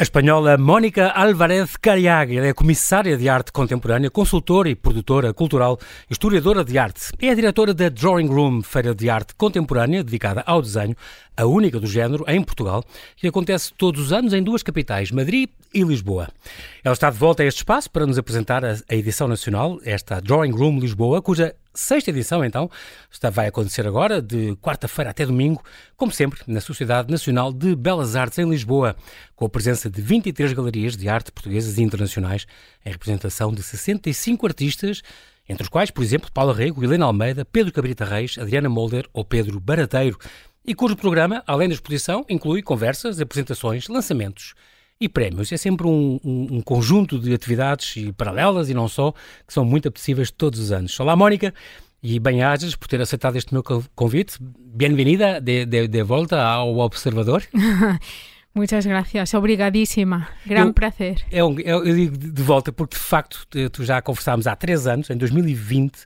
A espanhola Mónica Álvarez Cariaga é comissária de arte contemporânea, consultora e produtora cultural, historiadora de arte. É a diretora da Drawing Room, feira de arte contemporânea dedicada ao desenho, a única do género em Portugal, que acontece todos os anos em duas capitais, Madrid e Lisboa. Ela está de volta a este espaço para nos apresentar a, edição nacional, esta Drawing Room Lisboa, cuja sexta edição, então, está, vai acontecer agora, de quarta-feira até domingo, como sempre, na Sociedade Nacional de Belas Artes em Lisboa, com a presença de 23 galerias de arte portuguesas e internacionais, em representação de 65 artistas, entre os quais, por exemplo, Paula Rego, Helena Almeida, Pedro Cabrita Reis, Adriana Molder ou Pedro Barateiro, e cujo programa, além da exposição, inclui conversas, apresentações, lançamentos e prémios. É sempre um, um, um, conjunto de atividades e paralelas e não só, que são muito apetecíveis todos os anos. Olá, Mónica, e bem-ajas por ter aceitado este meu convite. Bem-vinda de, de, de, volta ao Observador. Muitas gracias, obrigadíssima, grande prazer. É um, eu, eu digo de volta porque, de facto, tu já conversámos há três anos, em 2020,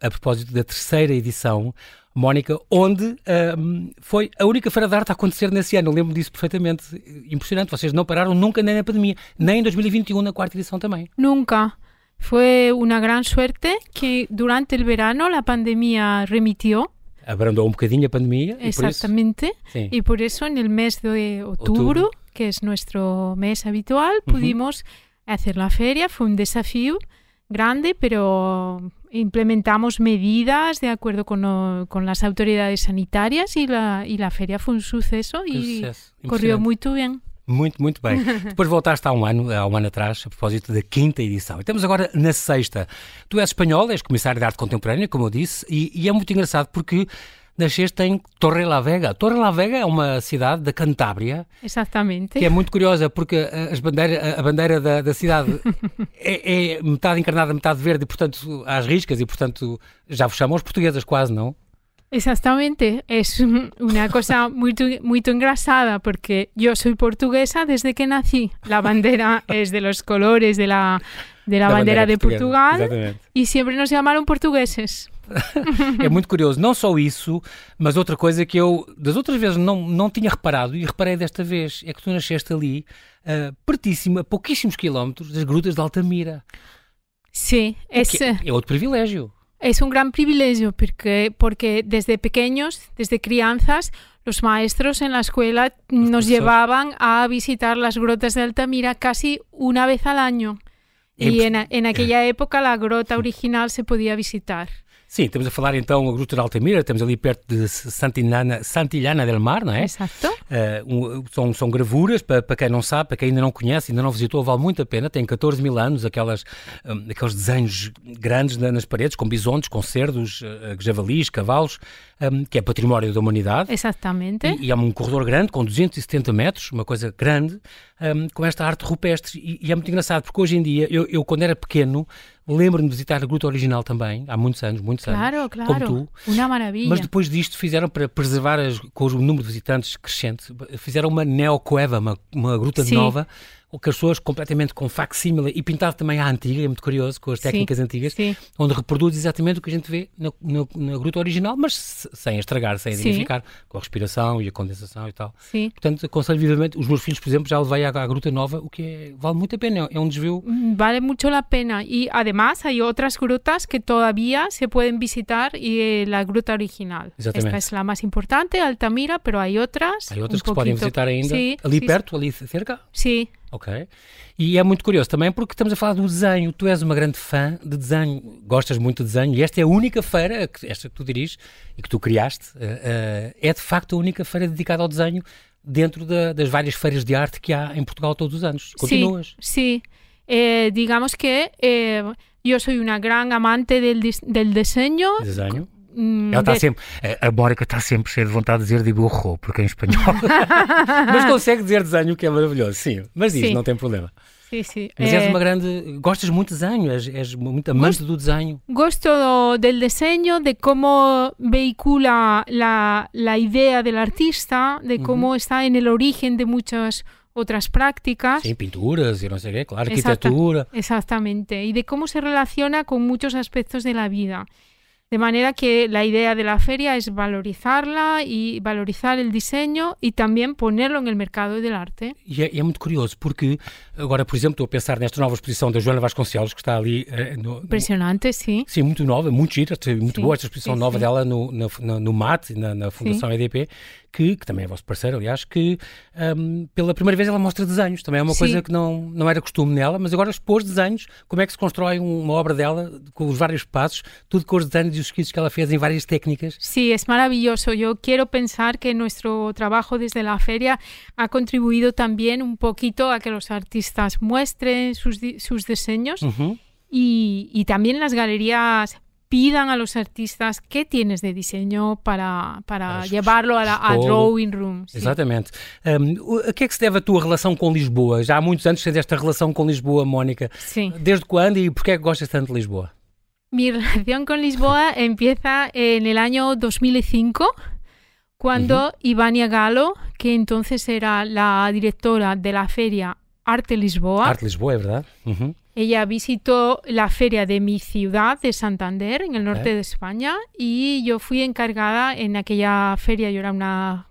a propósito da terceira edição Mónica, onde um, foi a única feira de arte a acontecer nesse ano. Eu lembro disso perfeitamente. Impressionante. Vocês não pararam nunca nem na pandemia, nem em 2021, na quarta edição também. Nunca. Foi uma grande sorte que durante o verano a pandemia remitiu. Abrandou um bocadinho a pandemia. Exactamente. E por isso, no mês de outubro, que é nosso mês habitual, pudimos fazer a feria. Foi um desafio grande, pero implementamos medidas de acuerdo con, o, con las autoridades sanitarias y la, y la feria fue un suceso y suceso. correu muito bem. Muito, muito bem. Depois voltaste há um ano, há um ano atrás, a propósito da quinta edição. E estamos agora na sexta. Tu és espanhol, és comissário de arte contemporânea, como eu disse, e, e é muito engraçado porque nasceste em Torre la Vega. Torre la Vega é uma cidade da Cantábria. Exatamente. Que é muito curiosa porque as bandeira, a bandeira da, da cidade é, é, metade encarnada, metade verde, e portanto às riscas, e portanto já vos chamam os portuguesas quase, não? Exactamente, es una cosa muy, muy engrasada porque yo soy portuguesa desde que nací. La bandera es de los colores de la, de la, la bandera, bandera de Portugal Exatamente. y siempre nos llamaron portugueses. é muito curioso. Não só isso, mas outra coisa que eu, das outras vezes, não, não tinha reparado e reparei desta vez, é que tu nasceste ali, uh, pertíssimo, a pouquíssimos quilómetros das grutas de Altamira. Sim, esse... É, outro privilégio. É um grande privilegio porque, porque desde pequeños, desde crianzas, los maestros en la escuela nos llevaban a visitar las grotas de Altamira casi una vez al año. Y en, en aquella época la grota original se podía visitar. Sim, estamos a falar então a Gruta de Altamira, estamos ali perto de Santillana, Santillana del Mar, não é? Exato. Uh, um, são, são gravuras, para, para quem não sabe, para quem ainda não conhece, ainda não visitou, vale muito a pena, tem 14 mil anos, aquelas, um, aqueles desenhos grandes nas paredes, com bisontes, com cerdos, uh, javalis, cavalos, um, que é património da humanidade. Exatamente. E, e é um corredor grande, com 270 metros, uma coisa grande, um, com esta arte rupestre. E, e, é muito engraçado, porque hoje em dia, eu, eu quando era pequeno, lembro-me de visitar a Gruta Original também, há muitos anos, muitos claro, anos. Claro, claro. Como tu. Uma maravilha. Mas depois disto fizeram, para preservar as, com o número de visitantes crescente, fizeram uma neocoeva, uma, uma gruta Sim. nova, que as pessoas completamente com facsímile e pintado também à antiga, é muito curioso, com as técnicas sim, antigas, sim. onde reproduz exatamente o que a gente vê na, na, na gruta original, mas sem estragar, sem danificar, com a respiração e a condensação e tal. Sim. Portanto, aconselho vivamente, os meus filhos, por exemplo, já levei à, à gruta nova, o que é, vale muito a pena, é um desvio. Mm, vale muito a pena e, además, há outras grutas que todavía se podem visitar e a gruta original. Exatamente. Esta é a mais importante, Altamira, mas há outras. Há outras um que se podem visitar ainda. Ali perto, ali cerca? Sim. Ok. E é muito curioso também porque estamos a falar do desenho. Tu és uma grande fã de desenho, gostas muito de desenho e esta é a única feira, esta que tu diriges e que tu criaste, uh, uh, é de facto a única feira dedicada ao desenho dentro da, das várias feiras de arte que há em Portugal todos os anos. Continuas? Sim. Eh, digamos que eh, eu sou uma grande amante del, del desenho. Desenho. Ela está sempre, a Mónica está sempre cheia de vontade de dizer dibujo, porque é em espanhol. mas consegue dizer desenho, que é maravilhoso, sim. Mas diz, sim. não tem problema. Sim, sim. Mas és uma grande. Gostas muito de desenho, és, és muito amante gosto, do desenho. Gosto do, desenho, de como vehicula la, la idea del artista, de como uhum. está en el origen de muchas outras prácticas. Sim, pinturas e não sei o quê, claro. Exacta, exactamente. E de como se relaciona con muchos aspectos de la vida. De manera que la idea de la feria es valorizarla y valorizar el diseño y también ponerlo en el mercado del arte. E é, é muito curioso, porque agora, por exemplo, estou a pensar nesta nova exposição da Joana Vasconcelos, que está ali. Uh, no, Impressionante, sim. Sim, muito nova, muito gira, muito sim, boa esta exposição sim, nova sim. dela no, no, no MAT, na, na Fundação EDP, que, que, também é vosso parceiro, aliás, que um, pela primeira vez ela mostra desenhos. Também é uma coisa que não, não era costume nela, mas agora expôs desenhos, como é que se constrói uma obra dela, com os vários passos, tudo com os desenhos e os esquizos que ela fez em várias técnicas. Sí, es maravilloso. Yo quiero pensar que nuestro trabajo desde la feria ha contribuido también un poquito a que los artistas muestren sus, sus diseños uh -huh. y, y también las galerías pidan a los artistas qué tienes de diseño para, para llevarlo a, la, a drawing room. Sim. Exatamente. Um, a que é que se deve a tua relação com Lisboa? Já há muitos anos tens esta relação com Lisboa, Mónica. Sim. Desde quando e porquê é que gostas tanto de Lisboa? Mi relación con Lisboa empieza en el año 2005, cuando uh -huh. Ivania Galo, que entonces era la directora de la feria Arte Lisboa. Arte Lisboa, ¿verdad? Uh -huh. Ella visitó la feria de mi ciudad, de Santander, en el norte ¿Eh? de España, y yo fui encargada en aquella feria, yo era una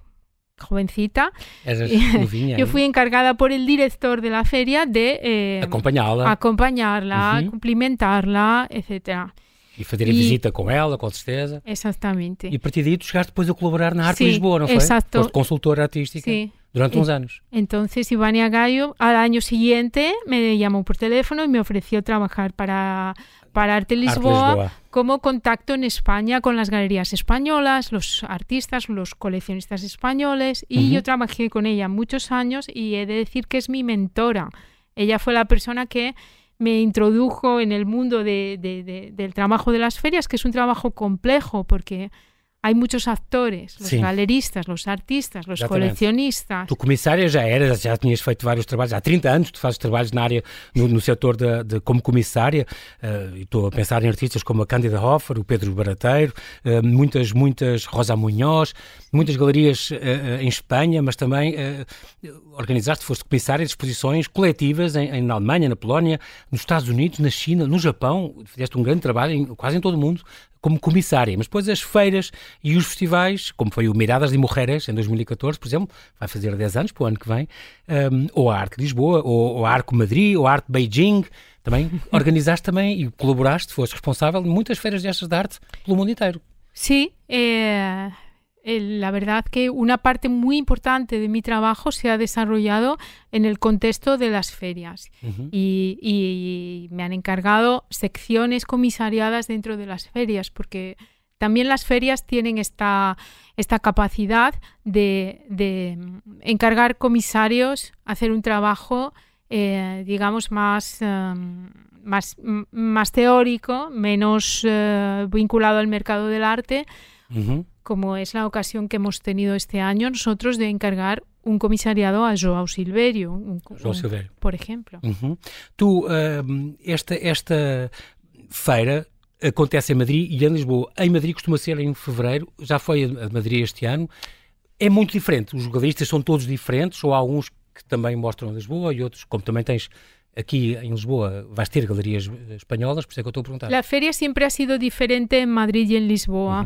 jovencita. Novinha, yo fui encargada por el director de la feria de eh, acompañarla, acompañarla uh -huh. cumprimentarla, etcétera. E fazer a visita com ela, com certeza. Exatamente. E a partir daí tu chegaste depois a colaborar na Arte Lisboa, não foi? Exacto. Foste consultora artística sí. Durante uns anos. Entonces Ivania Gallo al año siguiente me llamó por teléfono y me ofreció trabajar para, para Arte Lisboa, Arte Lisboa, como contacto en España con las galerías españolas, los artistas, los coleccionistas españoles y uh -huh. yo trabajé con ella muchos años y he de decir que es mi mentora. Ella fue la persona que me introdujo en el mundo de, de, de, del trabajo de las ferias, que es un trabajo complejo porque hay muchos actores, os galeristas, os artistas, os colecionistas. Tu comissária já eras, já tinhas feito vários trabalhos, há 30 anos tu fazes trabalhos na área, no, no setor de, de, como comissária, uh, estou a pensar em artistas como a Cândida Hoffer, o Pedro Barateiro, uh, muitas, muitas, Rosa Munhoz, muitas galerias uh, em Espanha, mas também organizaste, foste comissária de exposições coletivas em, em, na Alemanha, na Polónia, nos Estados Unidos, na China, no Japão, fizeste um grande trabalho em, quase em todo o mundo, como comissária, mas depois as feiras e os festivais, como foi o Miradas de Mujeres em 2014, por exemplo, vai fazer 10 anos para o ano que vem, um, ou a Arte Lisboa, ou, ou a Arco Madrid, ou a Arte Beijing, também organizaste também e colaboraste, foste responsável de muitas feiras destas de arte pelo mundo inteiro. Sim, é... la verdad que una parte muy importante de mi trabajo se ha desarrollado en el contexto de las ferias. Y, me han encargado secciones comisariadas dentro de las ferias porque también las ferias tienen esta, esta capacidad de, encargar comisarios, hacer un trabajo, eh, digamos, más, em, más, más teórico, menos eh, vinculado al mercado del arte como es la ocasión que hemos tenido este año nosotros de encargar un comisariado a João Silverio, un, João Silverio. por exemplo. Uhum. Tu, uh, esta, esta feira acontece em Madrid e em Lisboa. Em Madrid costuma ser em fevereiro, já foi a Madrid este ano. É muito diferente, os galeristas são todos diferentes, ou há alguns que também mostram Lisboa e outros, como também tens aqui em Lisboa vais ter galerias espanholas, por isso é que eu estou a perguntar. A feira sempre ha sido diferente em Madrid e em Lisboa.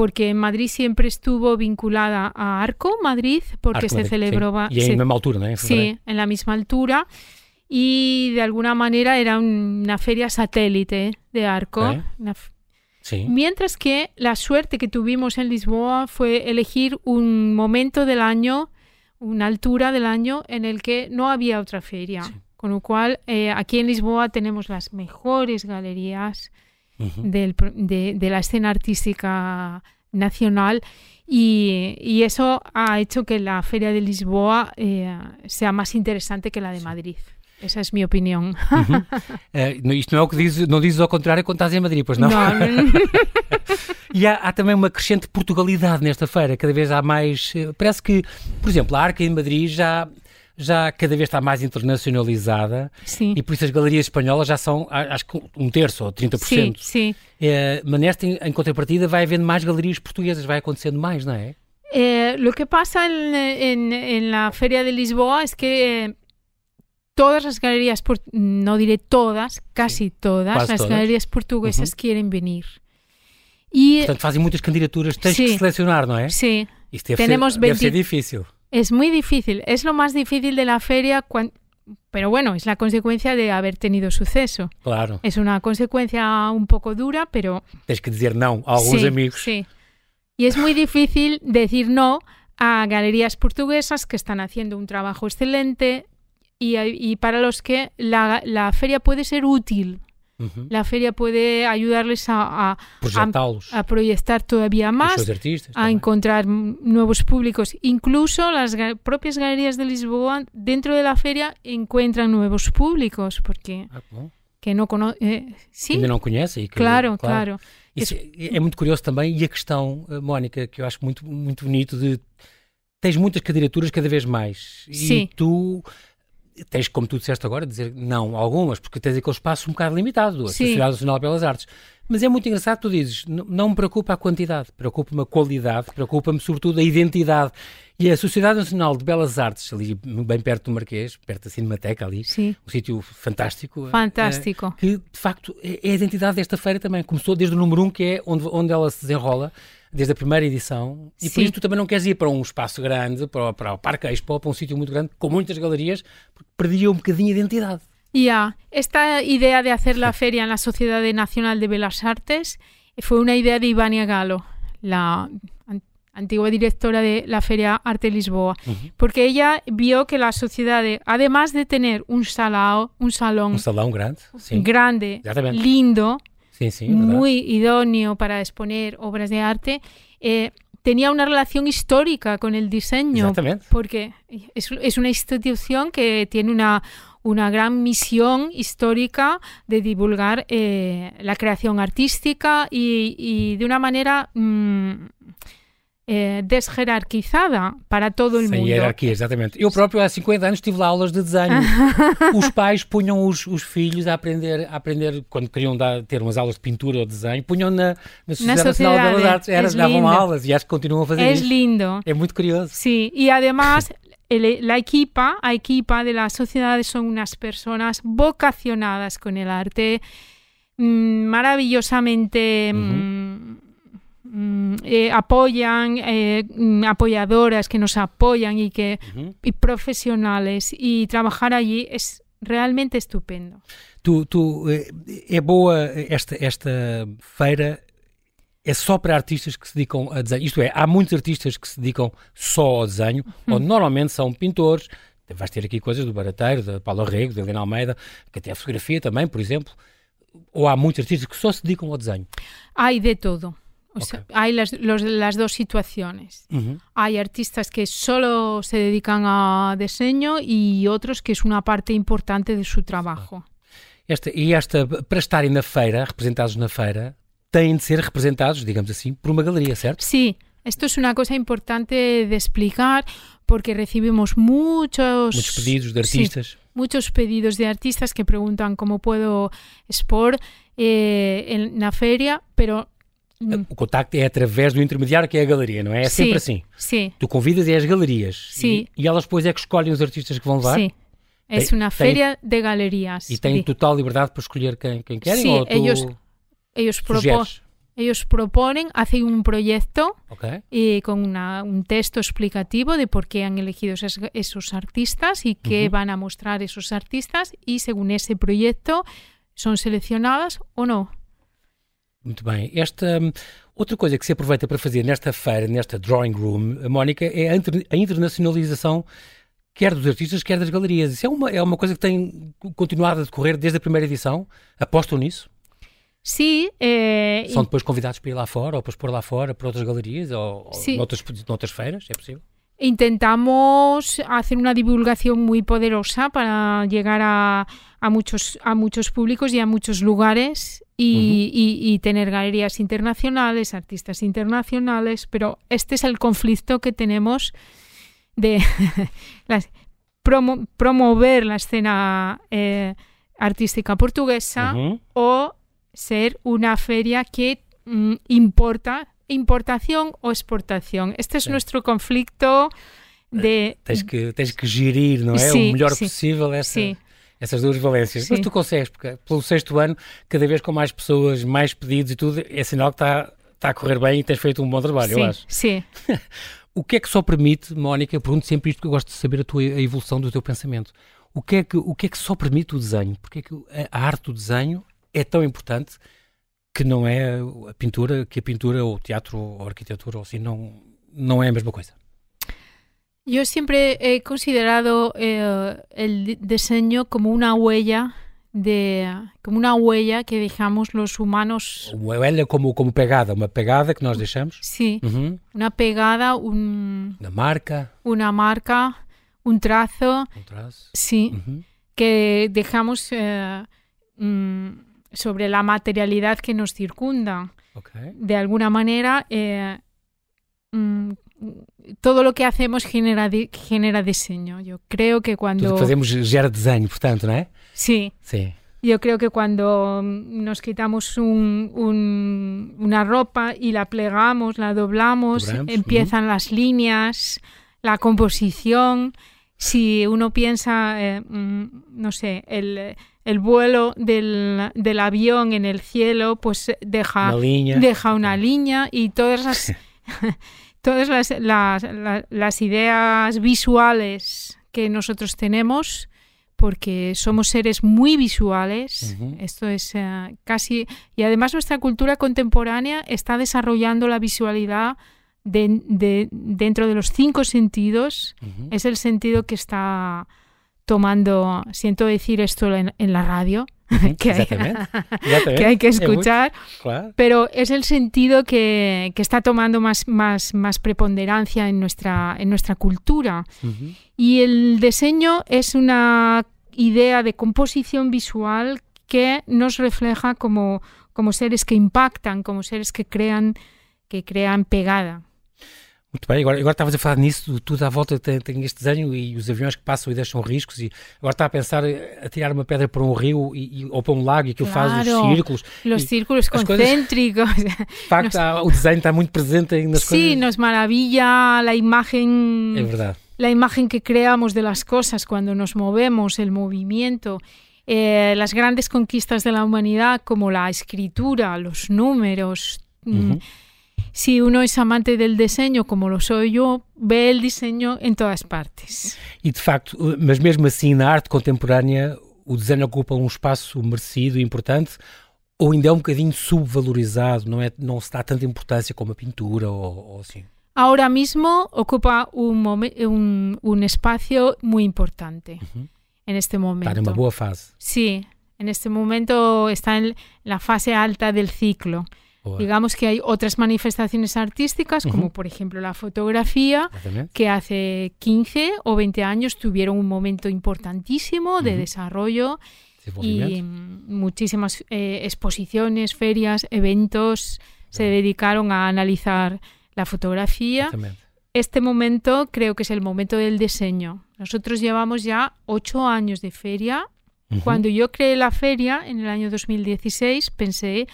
Porque en Madrid siempre estuvo vinculada a Arco Madrid, porque se celebró... Y en la misma altura, ¿no? sí, en la misma altura. Y de alguna manera era una feria satélite de Arco. ¿Eh? Sí. Mientras que la suerte que tuvimos en Lisboa fue elegir un momento del año, una altura del año en el que no había otra feria. Con lo cual, eh, aquí en Lisboa tenemos las mejores galerías del, de, de, la escena artística nacional y, y, eso ha hecho que la Feria de Lisboa eh, sea más interesante que la de Madrid. Essa é a minha opinião. Uhum. Uh, isto não é o que dizes, não dizes ao contrário quando estás em Madrid, pois não? Não. e há, há, também uma crescente Portugalidade nesta feira, cada vez há mais. Eh, parece que, por exemplo, a Arca em Madrid já já cada vez está mais internacionalizada sim. e por isso as galerias espanholas já são, acho que um terço ou 30%. Sim, sim. É, mas nesta, em, em contrapartida, vai havendo mais galerias portuguesas, vai acontecendo mais, não é? Eh, lo que pasa en, en, en, la Feria de Lisboa es que eh, todas las galerías, no diré todas, casi todas, las todas. galerías portuguesas uh -huh. quieren venir. E, Portanto, fazem muitas candidaturas, tens sí, que selecionar, ¿no es? Sí. Isso Tenemos ser, 20... debe ser difícil. Es muy difícil. Es lo más difícil de la feria, cuando... pero bueno, es la consecuencia de haber tenido suceso. Claro. Es una consecuencia un poco dura, pero... Tienes que decir no a algunos sí, amigos. Sí. Y es muy difícil decir no a galerías portuguesas que están haciendo un trabajo excelente y, y para los que la, la feria puede ser útil -huh. La feria puede ayudarles a, a, a, a proyectar todavía más, artistas, a encontrar nuevos públicos. Incluso las propias galerías de Lisboa, dentro de la feria, encuentran nuevos públicos, porque... Ah, que não conhece. Eh, sim? Ainda não conhece. Que, claro, claro. claro. Isso é, é muito curioso também. E a questão, eh, Mónica, que eu acho muito, muito bonito, de tens muitas candidaturas cada vez mais. Sim. E tu tens, como tu disseste agora, dizer não algumas, porque tens aquele espaço um bocado limitado, a. Sociedade Nacional de Belas Artes. Mas é muito engraçado, tu dizes, não me preocupa a quantidade, preocupa-me a qualidade, preocupa-me sobretudo a identidade. E a Sociedade Nacional de Belas Artes, ali bem perto do Marquês, perto da Cinemateca ali, Sim. um sítio fantástico. Fantástico. É, que, de facto, é, é a identidade desta feira também. Começou desde o número um, que é onde, onde ela se desenrola, desde a primeira edição, e Sim. por isso tu também não queres ir para um espaço grande, para, para o Parque Expo, para um sítio muito grande, com muitas galerias, porque perdia um bocadinho a identidade. Ya, esta idea de hacer la feria en la Sociedad Nacional de Bellas Artes fue una idea de Ivania Galo, la antigua directora de la Feria Arte Lisboa, uh -huh. porque ella vio que la sociedad, además de tener un salao, un salón, un salón grande, sí. grande, lindo, Sí, sí, muy idóneo para exponer obras de arte, eh, tenía una relación histórica con el diseño. Exactamente. Porque es, es una institución que tiene una, una gran misión histórica de divulgar eh, la creación artística y, y de una manera mmm, eh, desjerarquizada para todo o mundo. Sem hierarquia, exatamente. Eu próprio há 50 anos tive lá aulas de desenho. os pais punham os, os, filhos a aprender, a aprender quando queriam dar, ter umas aulas de pintura ou desenho, punham na, na Sociedade Nacional de Belas Artes. Era, davam aulas e acho que continuam a fazer é isso. É lindo. É muito curioso. Sí, e además la equipa, a equipa de la sociedad son unas personas vocacionadas con el arte, mmm, maravillosamente... Uh -huh. Mm, eh, apoyan, eh, mm, apoyadoras que nos apoyan y que uh -huh. y profesionales y trabajar allí es realmente estupendo. Tu, tu eh, é boa esta esta feira é só para artistas que se dedicam a desenho. Isto é, há muitos artistas que se dedicam só ao desenho, ou normalmente são pintores. Vais ter aqui coisas do Barateiro, da Paula Rego, da Helena Almeida, que até a fotografia também, por exemplo. Ou há muitos artistas que só se dedicam ao desenho? Há de todo. O okay. sea, hay las, los, las dos situaciones. Uh -huh. Hay artistas que solo se dedican a diseño y otros que es una parte importante de su trabajo. Esta, e esta, para estarem na feira, representados na feira, têm de ser representados, digamos assim, por uma galeria, certo? Sí, esto es una cosa importante de explicar porque recibimos muchos, muchos pedidos de artistas. Sí, muchos pedidos de artistas que preguntan cómo puedo expor eh, en la feria, pero Hum. O contacto é através do intermediário que é a galeria, não é? É sim, sempre assim. Sim. Tu convidas e é as galerias. Sim. E, e, elas depois é que escolhem os artistas que vão levar? Sim. É uma feira de galerias. E têm total liberdade para escolher quem, quem querem? Sí, ou tu ellos, ellos, propo ellos proponen, hacen un proyecto okay. y con una, un texto explicativo de por qué han elegido esos, esos artistas y qué uh -huh. van a mostrar esos artistas y según ese proyecto son seleccionadas o no. Muito bem. Esta outra coisa que se aproveita para fazer nesta feira, nesta drawing room, Mónica, é a, a internacionalização quer dos artistas, quer das galerias. Isso é uma, é uma coisa que tem continuado a decorrer desde a primeira edição? Apostam nisso? Sim. Eh, São depois convidados para ir lá fora ou para expor lá fora para outras galerias ou, ou noutras, noutras feiras? É possível? intentamos hacer una divulgación muy poderosa para llegar a, a, muchos, a muchos públicos y a muchos lugares y, uh -huh. y, y, tener galerías internacionales, artistas internacionales, pero este es el conflicto que tenemos de las, promo, promover la escena eh, artística portuguesa uh -huh. o ser una feria que mm, importa importación ou exportação. Este é o nosso conflito de... Tens que, tens que gerir, não é? Sim, o melhor possível essa, sim. Essas duas valências. Sim. Mas tu consegues, porque pelo sexto ano, cada vez com mais pessoas, mais pedidos e tudo, é sinal que está, está a correr bem e tens feito um bom trabalho, sim, eu acho. Sim. o que é que só permite, Mónica, eu pergunto sempre isto que eu gosto de saber a tua a evolução do teu pensamento. O que é que, o que, é que só permite o desenho? Porque é que a arte do desenho é tão importante que não é a pintura, que a pintura ou o teatro ou a arquitetura ou assim, não, não é a mesma coisa? Yo siempre he considerado eh, el diseño como una huella de como una huella que dejamos los humanos. Huella como como pegada, uma pegada que nós deixamos. Sí, una pegada, un, una marca, una marca, un trazo. Un trazo. Sí, que dejamos eh, mm, sobre la materialidad que nos circunda. Okay. De alguna manera, eh, mm, todo lo que hacemos genera, genera diseño. Yo creo que cuando... Fazemos gera desenho, portanto, ¿no es? Sí. Sí. Yo creo que cuando nos quitamos un, un, una ropa y la plegamos, la doblamos, Dobramos. empiezan uh -huh. las líneas, la composición. Si uno piensa, eh, no sé, el, el vuelo del, del, avión en el cielo, pues deja una, deja una línea y todas las... todas las, las, las, ideas visuales que nosotros tenemos, porque somos seres muy visuales, uh -huh. esto es uh, casi... Y además nuestra cultura contemporánea está desarrollando la visualidad de, de, dentro de los cinco sentidos, uh -huh. es el sentido que está tomando, siento decir esto en, en la radio, que, hay, que, hay, que escuchar, pero es el sentido que, que, está tomando más, más, más preponderancia en nuestra, en nuestra cultura. Uh -huh. Y el diseño es una idea de composición visual que nos refleja como, como seres que impactan, como seres que crean, que crean pegada. Muito bem, agora, agora estavas a falar nisso, tudo à volta tem, tem, este desenho e os aviões que passam e deixam riscos e agora está a pensar a tirar uma pedra para um rio e, e, ou para um lago e aquilo claro, faz os círculos. Os círculos concêntricos. Coisas, de facto, nos, o desenho está muito presente nas coisas. Sí, nos maravilla a imagem... É verdade. La imagen que creamos de las cosas cuando nos movemos, el movimiento. Eh, las grandes conquistas de la humanidad como la escritura, los números... Uh -huh. Si uno es amante del diseño, como lo soy yo, ve el diseño en todas partes. E de facto, mas mesmo assim, na arte contemporânea, o desenho ocupa um espaço merecido e importante, ou ainda é um bocadinho subvalorizado, não, é, não se dá tanta importância como a pintura ou, ou assim? Ahora mismo ocupa un, un, un espacio muy importante uh -huh. en este momento. Está en una buena fase. Sí, en este momento está en la fase alta del ciclo. Digamos que hay otras manifestaciones artísticas, como uh -huh. por ejemplo la fotografía, que hace 15 o 20 años tuvieron un momento importantísimo de uh -huh. desarrollo y muchísimas eh, exposiciones, ferias, eventos se dedicaron a analizar la fotografía. Este momento creo que es el momento del diseño. Nosotros llevamos ya ocho años de feria. Uh -huh. Cuando yo creé la feria en el año 2016, pensé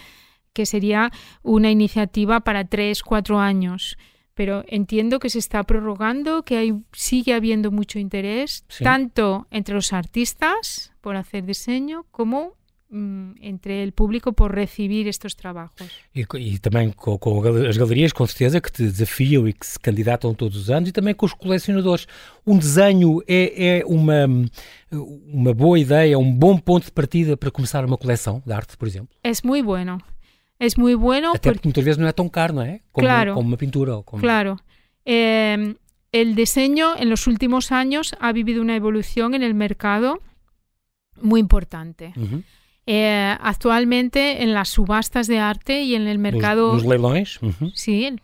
que sería una iniciativa para tres, cuatro años. Pero entiendo que se está prorrogando, que hay, sigue habiendo mucho interés, sí. tanto entre los artistas por hacer diseño como mm, entre el público por recibir estos trabajos. E, e também com, com, as galerias, com certeza, que te desafiam e que se candidatam todos os anos, e também com os colecionadores. Um desenho é, é uma, uma boa ideia, um bom ponto de partida para começar uma coleção de arte, por exemplo? É muito bueno. Es muy bueno. Até porque no ¿no? Como, claro, como pintura. Como... Claro. Eh, el diseño en los últimos años ha vivido una evolución en el mercado muy importante. Uh -huh. eh, actualmente en las subastas de arte y en el mercado... Los, los. Uh -huh. Sí.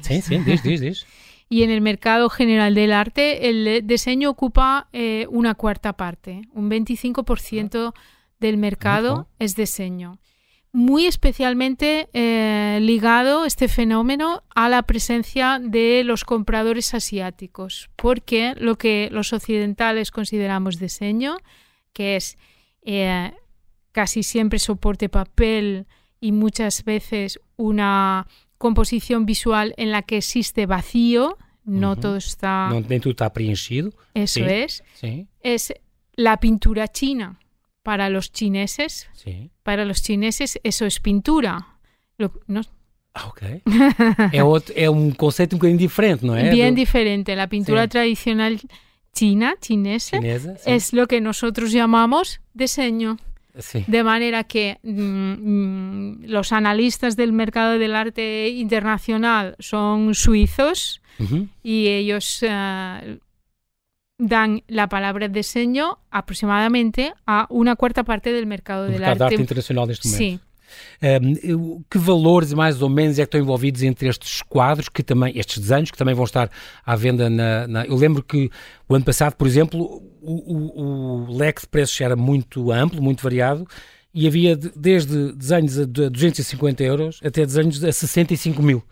Sí, sí, dis, dis, dis. Y en el mercado general del arte el diseño ocupa eh, una cuarta parte. Un 25% del mercado uh -huh. es diseño muy especialmente eh, ligado este fenómeno a la presencia de los compradores asiáticos, porque lo que los occidentales consideramos diseño, que es eh, casi siempre soporte papel y muchas veces una composición visual en la que existe vacío, no uh -huh. todo está... No, tudo está preenchido. Eso sí, es. Sí. Es la pintura china para los chineses, sí. para los chineses eso es pintura. Lo, no, Ah, ok. é, outro, é um conceito um bocadinho diferente, ¿no? Bien diferente. La pintura sí. tradicional china, chinesa, Chinesa, sí. es lo que nosotros llamamos diseño. Sí. De manera que mmm, los analistas del mercado del arte internacional son suizos Uh -huh. y ellos uh, dan la palabra diseño aproximadamente a una cuarta parte del mercado do del mercado arte. de arte internacional neste momento. Sim. Um, que valores mais ou menos é que estão envolvidos entre estes quadros, que também, estes desenhos, que também vão estar à venda na. na eu lembro que o ano passado, por exemplo, o, o, o leque de preços era muito amplo, muito variado, e havia de, desde desenhos a 250 euros até desenhos a 65 mil.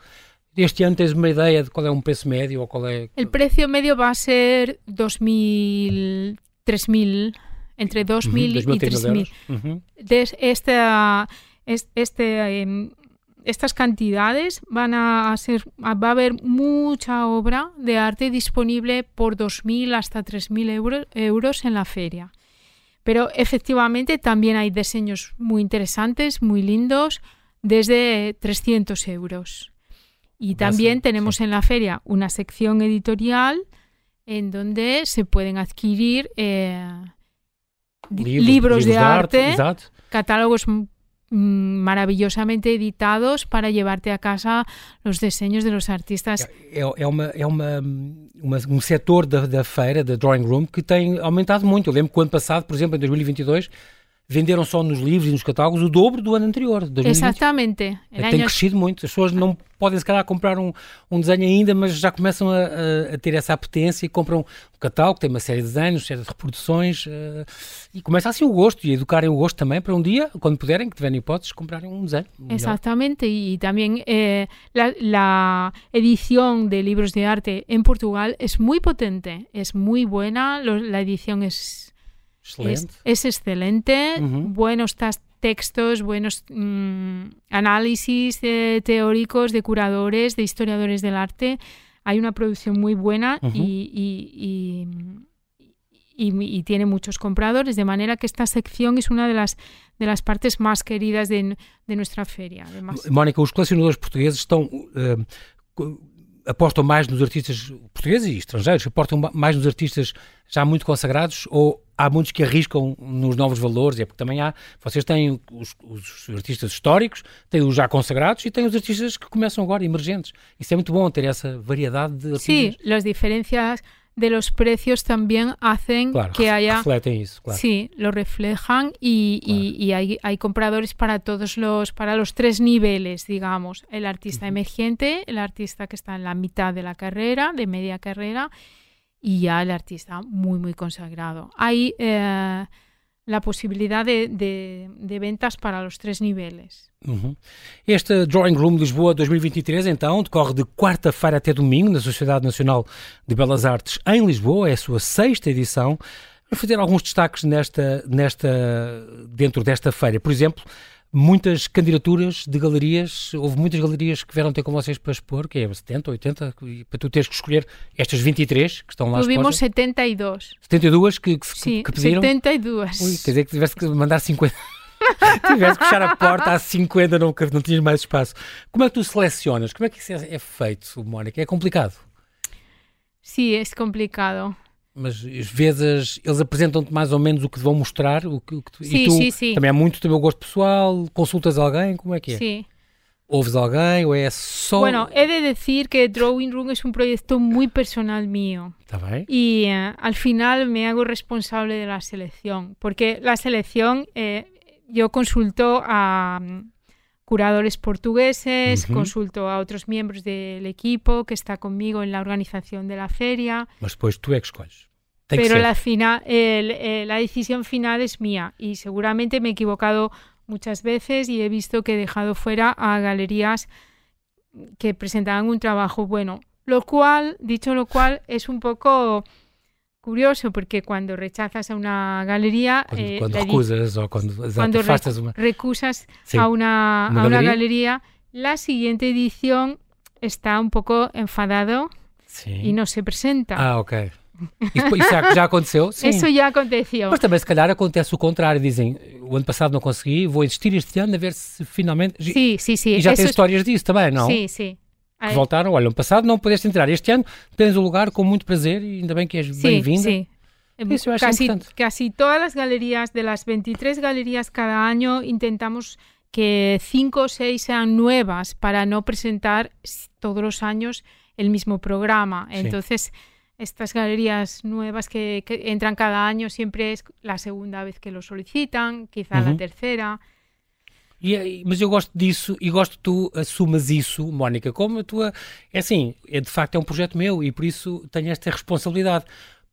Este ano tens uma ideia de qual é um preço médio ou qual é? El precio medio va a ser 2.000, 3.000, entre 2.000 Uhum, y 2.000 3.000. euros. Uhum. Des- esta, es- este, em, estas cantidades van a ser, va a haber mucha obra de arte disponible por 2.000 hasta 3.000 euros, euros en la feria. Pero efectivamente también hay diseños muy interesantes, muy lindos, desde 300 euros. Y también tenemos en la feria una sección editorial en donde se pueden adquirir eh, di- libros, de, arte, Exato. catálogos maravillosamente editados para llevarte a casa los diseños de los artistas. É, é uma, é uma, uma- um setor da, da feira, da Drawing Room, que tem aumentado muito. Eu lembro que ano passado, por exemplo, em 2022, venderam só nos livros e nos catálogos o dobro do ano anterior. 2020. Exactamente. El Tem año- crescido muito. As pessoas não podem, se calhar, comprar um, um desenho ainda, mas já começam a, a- a ter essa apetência e compram um catálogo, tem uma série de desenhos, série de reproduções, eh, e começa assim o gosto, e educarem o gosto também para um dia, quando puderem, que tiverem hipóteses, comprarem um desenho. melhor. Exactamente, y también eh, la edición de libros de arte en Portugal es muy potente, es muy buena, lo- la edición es, es, Excelente. excelente, Ujú. buenos textos, buenos mm, análisis eh, teóricos de curadores, de historiadores del arte. Hay una producción muy buena Ujú. y, y- y- y- y tiene muchos compradores, de manera que esta sección es una de las, de las partes más queridas de, de nuestra feria. Además. Mónica, os colecionadores portugueses estão eh, apostam mais nos artistas portugueses e estrangeiros, apostam ma- mais nos artistas já muito consagrados ou há muitos que arriscam nos novos valores? É porque também há, vocês têm os, os artistas históricos, têm os já consagrados e têm os artistas que começam agora, emergentes. Isso é muito bom ter essa variedade de artistas. Sí, las diferencias de los precios también hacen claro, que haya... refletem isso, claro. Sí, lo reflejan y, y- y hay, hay compradores para todos los, para los tres niveles, digamos. El artista emergente, el artista que está en la mitad de la carrera, de media carrera, y ya el artista muy, muy consagrado. Hay eh, la posibilidad de, de- de ventas para los tres niveles. Uhum. Este Drawing Room Lisboa 2023, então, decorre de quarta-feira até domingo na Sociedade Nacional de Belas Artes em Lisboa, é a sua sexta edição. Vamos fazer alguns destaques nesta, nesta, dentro desta feira. Por exemplo, muitas candidaturas de galerias, houve muitas galerias que vieram ter com vocês para expor, que é 70, 80, e para tu teres que escolher estas 23 que estão lá expostas. 72. 72 que, que, Sí, que pediram. 72. Ui, quer dizer que tivesse que mandar 50. tivesse que fechar a porta às 50, não, não tinhas mais espaço. Como é que tu selecionas? Como é que isso é, é feito, Mónica? É complicado. Sí, es complicado. Mas às vezes eles apresentam-te mais ou menos o que vão mostrar. O que, o que tu, Sim, e tu sim, sim. também é muito do meu gosto pessoal. Consultas alguém? Como é que é? Sí. Ouves alguém ou é só. Bueno, he de decir que Drawing Room es un proyecto muy personal mío Está bem? y eh, al final me hago responsable de la selección, porque la selección eh, yo consulto a mm, curadores portugueses, Ujú. consulto a otros miembros del equipo que está conmigo en la organización de la feria, Mas depois tu é pero la, fina- el- eh, la decisión final es mía y seguramente me he equivocado muchas veces y he visto que he dejado fuera a galerías que presentaban un trabajo bueno, lo cual, dicho lo cual, es un poco curioso porque cuando rechazas a una galería, eh, di- recusas a una, ¿Una a una galería? la siguiente edición está un poco enfadado y no se presenta. Ah, ok. Isso, isso já, já, aconteceu? Sim. Isso já aconteceu. Mas também, se calhar, acontece o contrário. Dizem, o ano passado não consegui, vou insistir este ano a ver se finalmente... Sim, sim, sim. E já tem histórias disso também, não? Sim, sim. Que voltaram, olha, ano passado não pudeste entrar. Este ano tens o lugar com muito prazer e ainda bem que és bem-vinda. Sim, Eso casi, casi todas las galerías, de las 23 galerías cada año, intentamos que cinco o seis sean nuevas para no presentar todos los años el mismo programa. Sí. Estas galerías nuevas que, que, entran cada año siempre es la segunda vez que lo solicitan, quizá uhum. la terceira. E, mas eu gosto disso e gosto que tu assumas isso, Mónica, como a tua. É assim, é, de facto é um projeto meu e por isso tenho esta responsabilidade.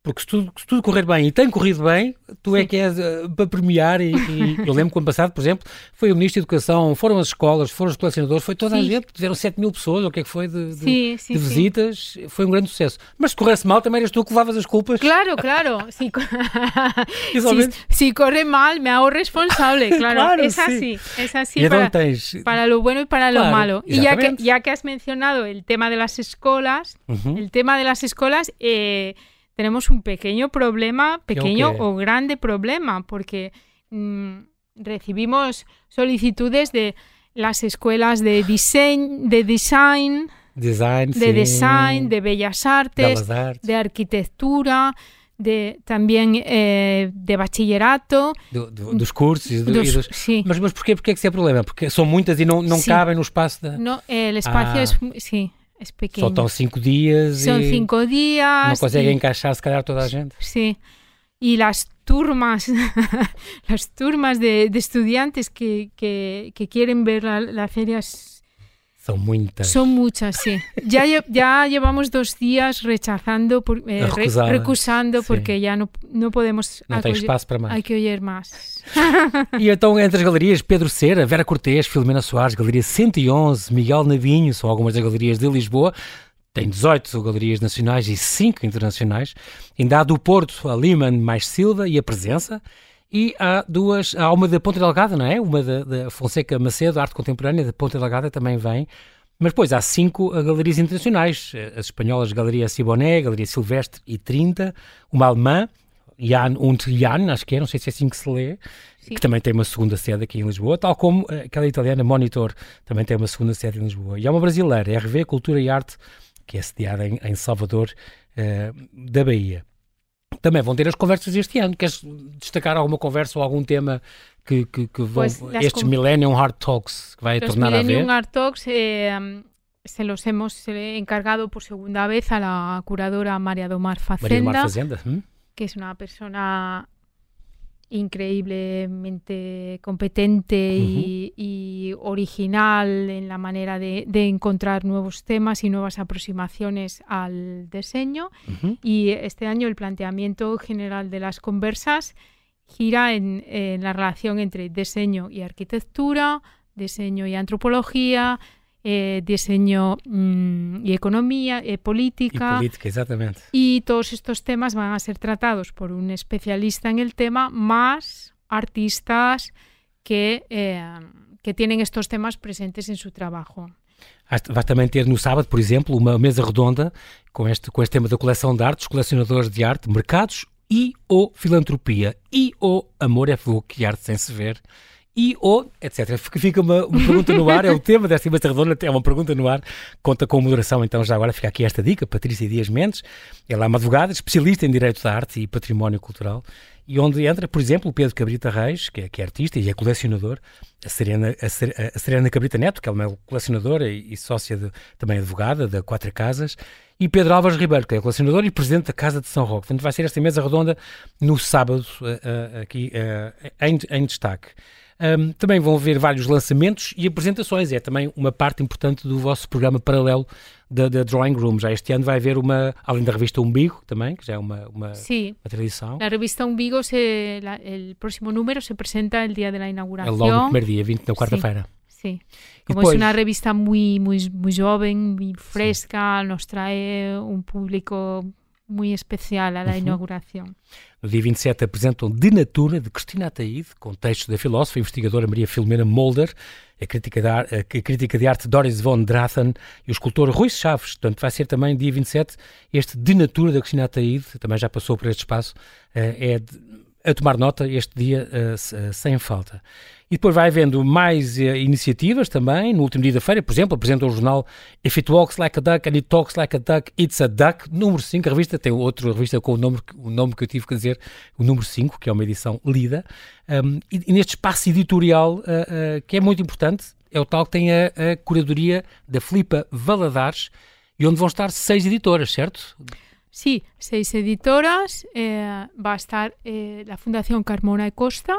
Porque se tudo, se tudo, correr bem e tem corrido bem, tu é que és uh, para premiar. E, e eu lembro que ano passado, por exemplo, foi o Ministro da Educação, foram as escolas, foram os colecionadores, foi toda sim. a gente, tiveram 7 mil pessoas, ou o que é que foi, de, de, sim, sim, de visitas, foi um grande sucesso. Mas se corresse mal, também eras tu que levavas as culpas. Claro, claro. si, si, corre mal, me hago responsable, claro. claro es así, es así para, tens... para, lo bueno y para claro, lo malo. Y ya que, ya que has mencionado el tema de las escuelas, uh -huh. el tema de las escuelas... Eh, tenemos un pequeño problema, pequeño o grande problema, porque mmm, recibimos solicitudes de las escuelas de diseño, de design, design de sí. design, de bellas artes, de arquitectura, de también eh, de bachillerato. Do, do, dos cursos. Do, dos, dos... Sim. Mas, mas porquê, porquê que isso é problema? Porque são muitas e não, não cabem no espaço da... No, el espacio ah. es... Sí. Es. Só estão cinco días Son y cinco encaixar, se calhar, toda a gente. Sí. Y las turmas, las turmas de, de estudiantes que, que, que, quieren ver la, la feria Son muchas. Son muchas, sí. Ya, ya llevamos dos días rechazando, por, eh, re, recusando, sí. porque ya no, no podemos... Não tem espaço para mais. Hay que oír mais. e então, entre as galerias, Pedro Cera, Vera Cortês, Filomena Soares, Galeria 111, Miguel Navinho, são algumas das galerias de Lisboa. Tem 18 galerias nacionais e 5 internacionais. Ainda há do Porto, a Lima mais Silva e a Presença. E há duas, há uma da Ponta Delgada, não é? Uma da, da Fonseca Macedo, Arte Contemporânea, da Ponta Delgada também vem. Mas depois há cinco galerias internacionais, as espanholas Galeria Siboné, Galeria Silvestre e 30, uma alemã, Jan und Jan, acho que é, não sei se é assim que se lê, Sim. que também tem uma segunda sede aqui em Lisboa, tal como aquela italiana Monitor, também tem uma segunda sede em Lisboa. E há uma brasileira, RV Cultura e Arte, que é sediada em, em Salvador, uh, da Bahia também vão ter as conversas este ano. Queres destacar alguma conversa ou algum tema que, que, que vão, pues estes Millennium Hard Talks que vai tornar a ver? Millennium Hard Talks eh, se los hemos encargado por segunda vez a la curadora María Domar Facenda, María Domar Facenda ¿hmm? que es una persona increíblemente competente uh -huh. y, y, original en la manera de, de, encontrar nuevos temas y nuevas aproximaciones al diseño. Uh -huh. Y este año el planteamiento general de las conversas gira en, en la relación entre diseño y arquitectura, diseño y antropología, eh, diseño mmm, y economía, eh, política. Y política, exactamente. Y todos estos temas van a ser tratados por un especialista en el tema, más artistas que, eh, que tienen estos temas presentes en su trabajo. Vais também ter no sábado, por exemplo, uma mesa redonda com este, com este tema da coleção de arte, os colecionadores de arte, mercados e ou filantropia e ou amor é fogo que arte sem se ver e ou, etc. Fica uma, uma pergunta no ar, é o tema desta mesa redonda, é uma pergunta no ar, conta com moderação, então já agora fica aqui esta dica, Patrícia Dias Mendes, ela é uma advogada, especialista em Direito da Arte e Património Cultural, e onde entra, por exemplo, o Pedro Cabrita Reis, que é, que é artista e é colecionador, a Serena, a, a Serena Cabrita Neto, que é colecionadora e, e sócia de, também advogada da Quatro Casas, e Pedro Álvares Ribeiro, que é colecionador e presidente da Casa de São Roque. Portanto, vai ser esta mesa redonda no sábado, uh, uh, aqui uh, em, em destaque. Um, também vão haver vários lançamentos e apresentações. É também uma parte importante do vosso programa paralelo da, da Drawing Room. Já este ano vai haver uma, além da revista Umbigo também, que já é uma, uma, sí. uma tradição. A revista Umbigo, se, la, el próximo número se apresenta no dia da inauguração. É logo no primeiro dia, 20 na quarta-feira. Sí. Como después, es una revista muy, muy, muy joven, muy fresca, sí. nos trae un público muy especial a la inauguración. No dia 27 apresentam De Natura, de Cristina Ataíde, com textos da filósofa e investigadora Maria Filomena Molder, a crítica, de, a crítica de arte Doris von Drachen e o escultor Rui Chaves. Portanto, vai ser também dia 27 este De Natura da Cristina Ataíde, também já passou por este espaço, eh, é de, a tomar nota este dia uh, sem falta. E depois vai havendo mais uh, iniciativas também, no último dia da feira, por exemplo, apresenta o jornal If It Walks Like a Duck and It Talks Like a Duck, It's a Duck, número 5, a revista tem outra revista com o nome, o nome que eu tive que dizer, o número 5, que é uma edição lida, um, e, e, neste espaço editorial, uh, que é muito importante, é o tal que tem a, a curadoria da Filipa Valadares, e onde vão estar seis editoras, certo? Sí, seis editoras. Eh, va a estar eh, la Fundación Carmona y Costa,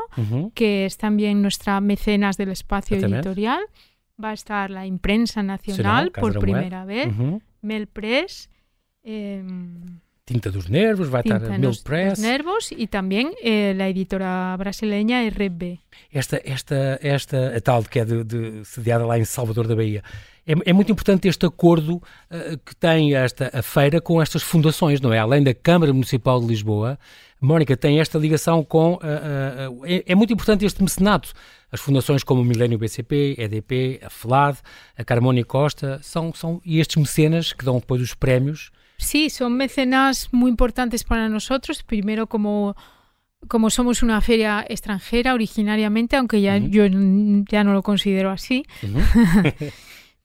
que es también nuestra mecenas del espacio editorial. Va a estar la Imprensa Nacional por primera vez, Mel Press. Em, Tinta dos Nervos, vai estar Mel Press. Nervos e também eh, a editora brasileira RB. Esta, esta, esta a tal que é de, de, sediada lá em Salvador da Bahia, é, é muito importante este acordo uh, que tem esta a feira com estas fundações, não é? Além da Câmara Municipal de Lisboa, Mónica tem esta ligação com. Uh, uh, é, é, muito importante este mecenato. As fundações como o Milênio BCP, EDP, a FLAD, a Carmona Costa, são, são e estes mecenas que dão depois os prémios. Sí, son mecenas muy importantes para nosotros. Primero, como como somos una feria extranjera originariamente, aunque ya uh -huh. yo ya no lo considero así, uh -huh.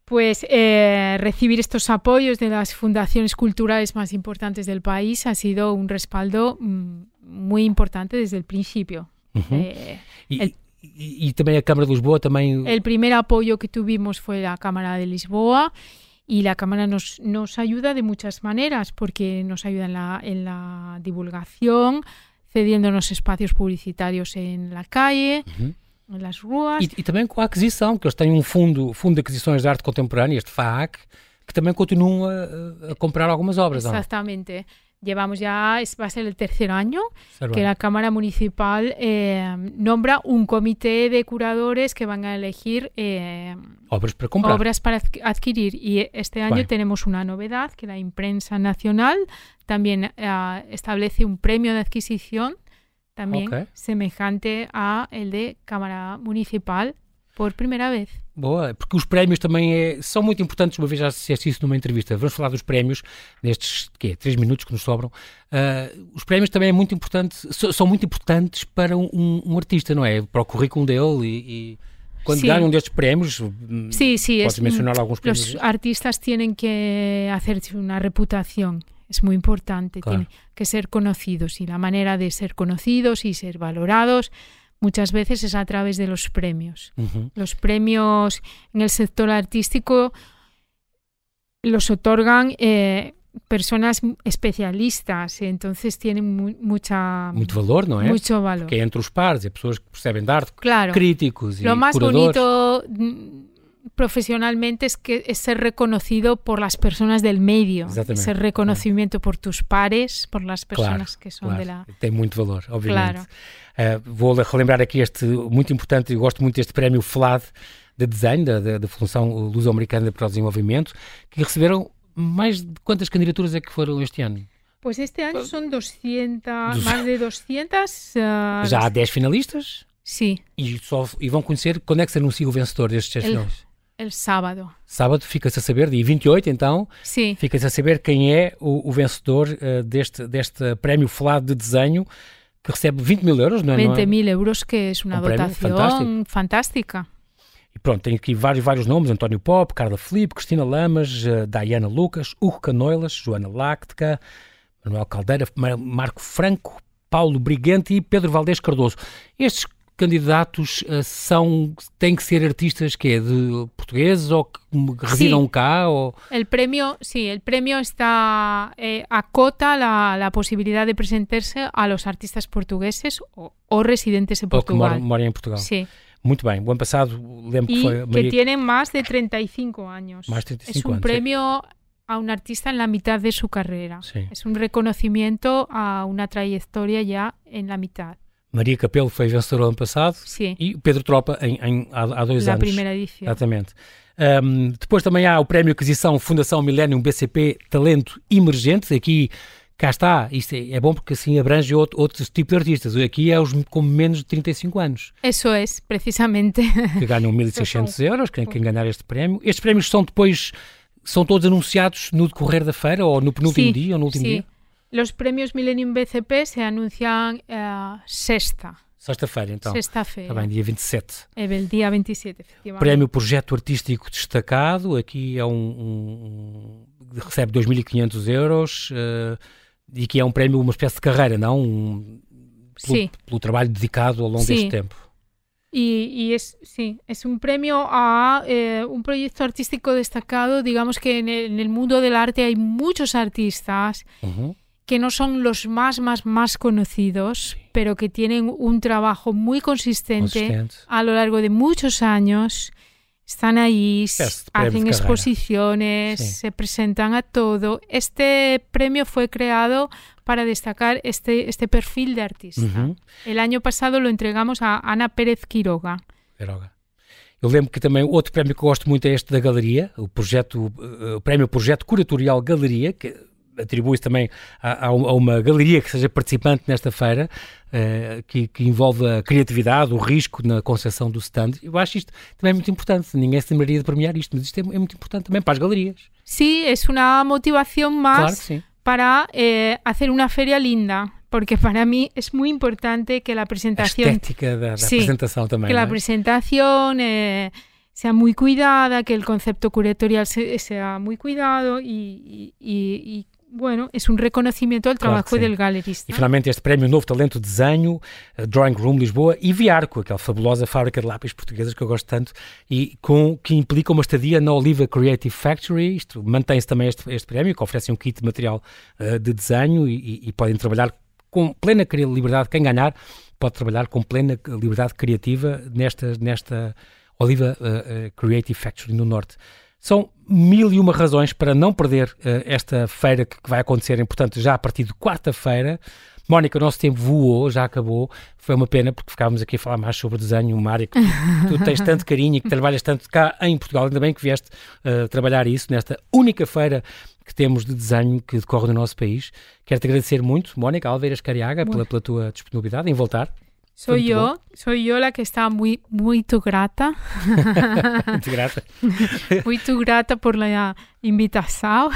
Pues eh, recibir estos apoyos de las fundaciones culturales más importantes del país ha sido un respaldo mm, muy importante desde el principio. eh, y, el, y, y, también la Cámara de Lisboa también... El primer apoyo que tuvimos fue la Cámara de Lisboa y la Cámara nos, nos ayuda de muchas maneras porque nos ayuda en la, en la divulgación, cediéndonos espacios publicitarios en la calle. Uh -huh nas ruas. E, e, também com a aquisição, que eles têm um fundo, fundo de aquisições de arte contemporânea, este FAAC, que também continuam a, a comprar algumas obras. Exatamente. Não? Llevamos ya, va a ser el tercer año que la Cámara Municipal eh, nombra un comité de curadores que van a elegir eh, obras para comprar. Obras para adquirir. Y este año bueno. tenemos una novedad, que la Imprensa Nacional también uh, establece un premio de adquisición también okay. semejante a el de Câmara Municipal por primeira vez. Boa, porque os prémios também é, são muito importantes, uma vez já disseste isso numa entrevista, vamos falar dos prémios nestes quê, três minutos que nos sobram. Uh, os prémios também é muito importante, são muito importantes para um, um artista, não é? Para o currículo dele e, e quando sí. ganham destes prémios, sí, sí, podes es, mencionar alguns prémios? Os artistas têm que fazer uma reputação es muy importante, claro. tiene que ser conocidos y la manera de ser conocidos y ser valorados muchas veces es a través de los premios. Uh -huh. Los premios en el sector artístico los otorgan eh, personas especialistas, entonces tienen mu mucha muito valor, não é? Mucho valor. Que entre os pares, é pessoas que percebem de arte, claro. críticos Lo e más curadores. bonito profesionalmente es que es ser reconocido por las personas del medio, ser reconocimiento por tus pares, por las personas claro, que son claro. de la... Tem muito valor, obviamente. Claro. Uh, vou relembrar aqui este, muito importante, eu gosto muito deste prémio FLAD de desenho, da, da, da Fundação Luso-Americana para o Desenvolvimento, que receberam mais de quantas candidaturas é que foram este ano? Pues este año son 200, más de 200. Uh, Já há 10 finalistas? Sim. E, só, e vão conhecer quando é que se anuncia o vencedor destes 10 finalistas? El sábado. Sábado fica-se a saber, dia 28 então, Sim. fica-se a saber quem é o, o vencedor uh, deste, deste prémio Flado de desenho que recebe 20 mil euros, não é? 20 mil euros, que é uma um dotação fantástica. E pronto, tem aqui vários, vários nomes: António Pop, Carla Felipe, Cristina Lamas, uh, Diana Lucas, Hugo Canoilas, Joana Láctica, Manuel Caldeira, Marco Franco, Paulo Brigante e Pedro Valdez Cardoso. Estes candidatos uh, são têm que ser artistas que é de portugueses ou que residam sí. cá ou el premio sí el premio está eh, acota la, la posibilidad de presentarse a los artistas portugueses o, o residentes en Portugal ou que moram, em Portugal sí. Muito bem, o ano passado lembro y que foi Maria... que tienen más de 35 años. De 35 es un años, premio sí. a un artista en la mitad de su carrera. Sí. Es un reconocimiento a una trayectoria ya en la mitad. Maria Capelo foi vencedora ano passado Sim. e Pedro Tropa em, em, há, há dois Na anos. primeira edição. Exatamente. Um, depois também há o Prémio Aquisição Fundação Millennium BCP Talento Emergente. Aqui cá está, isto é, é bom porque assim abrange outro, outros tipos de artistas. Aqui é os com menos de 35 anos. Isso é, precisamente. Que ganham 1.600 euros, quem, quem ganhar este prémio. Estes prémios são depois, são todos anunciados no decorrer da feira ou no penúltimo sí, dia ou no último sí. dia? Los premios Millennium BCP se anuncian uh, sexta. Sexta-feira, então. Sexta-feira. Está bem, dia 27. É bem, dia 27, efetivamente. Prémio Projeto Artístico Destacado, aqui é um, um, um recebe 2.500 euros uh, e que é um prémio, uma espécie de carreira, não? Um, pelo, pelo, trabalho dedicado ao longo sí. deste tempo. Y, y, es, sí, es un premio a eh, un proyecto artístico destacado. Digamos que en el, en el, mundo del arte hay muchos artistas uh -huh. Que no son los más, más, más conocidos, sí. pero que tienen un trabajo muy consistente, a lo largo de muchos años. Están ahí, hacen exposiciones, sí. se presentan a todo. Este premio fue creado para destacar este, este perfil de artista. Uh -huh. El año pasado lo entregamos a Ana Pérez Quiroga. Quiroga. Eu lembro que também outro prémio que eu gosto muito é este da Galeria, o projeto, o prémio Projeto Curatorial Galeria, que atribui-se também a, a, uma galeria que seja participante nesta feira, uh, que, que, envolve a criatividade, o risco na concepção do stand. Eu acho isto também muito importante. Ninguém se lembraria de premiar isto, mas isto é, é muito importante também para as galerias. Sí, es una motivación más claro para eh, hacer una feria linda. Porque para mí es muy importante que la presentación... A estética da, da sí, presentación también. Que ¿no? la presentación... Eh, sea muy cuidada, que el concepto curatorial sea muy cuidado y, y, y, bueno, es un reconocimiento al trabajo claro del galerista. E finalmente este prémio Novo Talento de Desenho, Drawing Room Lisboa e Viarco, aquela fabulosa fábrica de lápis portuguesas que eu gosto tanto e com, que implica uma estadia na Oliva Creative Factory. Isto mantém-se também este, este prémio, que oferece um kit de material uh, de desenho e, e, podem trabalhar com plena liberdade. Quem ganhar pode trabalhar com plena liberdade criativa nesta, nesta Oliva uh, uh, Creative Factory no Norte. São mil e uma razões para não perder uh, esta feira que, que, vai acontecer, portanto, já a partir de quarta-feira. Mónica, o nosso tempo voou, já acabou. Foi uma pena porque ficávamos aqui a falar mais sobre desenho, uma área que tu, tu tens tanto carinho e que trabalhas tanto cá em Portugal. Ainda bem que vieste uh, trabalhar isso nesta única feira que temos de desenho que decorre no nosso país. Quero-te agradecer muito, Mónica Alveiras Cariaga, pela, pela tua disponibilidade em voltar. Soy yo, soy yo la que está muy, muy grata. muito grata. muito grata por la invitação.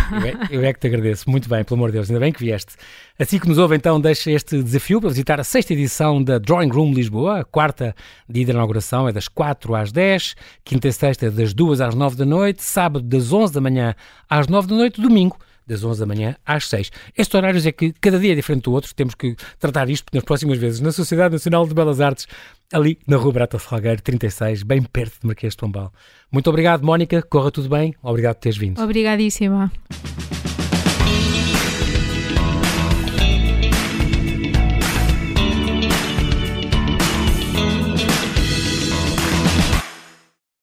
Eu é, é que te agradeço, muito bem, pelo amor de Deus, ainda bem que vieste. Assim que nos ouve, então, deixa este desafio para visitar a sexta edição da Drawing Room Lisboa. A quarta dia de inauguração é das 4 às 10, quinta e sexta das 2 às 9 da noite, sábado das 11 da manhã às 9 da noite, domingo das 11 da manhã às 6. Estes horários é que cada dia é diferente do outro, temos que tratar isto nas próximas vezes na Sociedade Nacional de Belas Artes, ali na Rua Brata Salgueiro 36, bem perto de Marquês de Pombal. Muito obrigado, Mónica, corra tudo bem, obrigado por teres vindo. Obrigadíssima.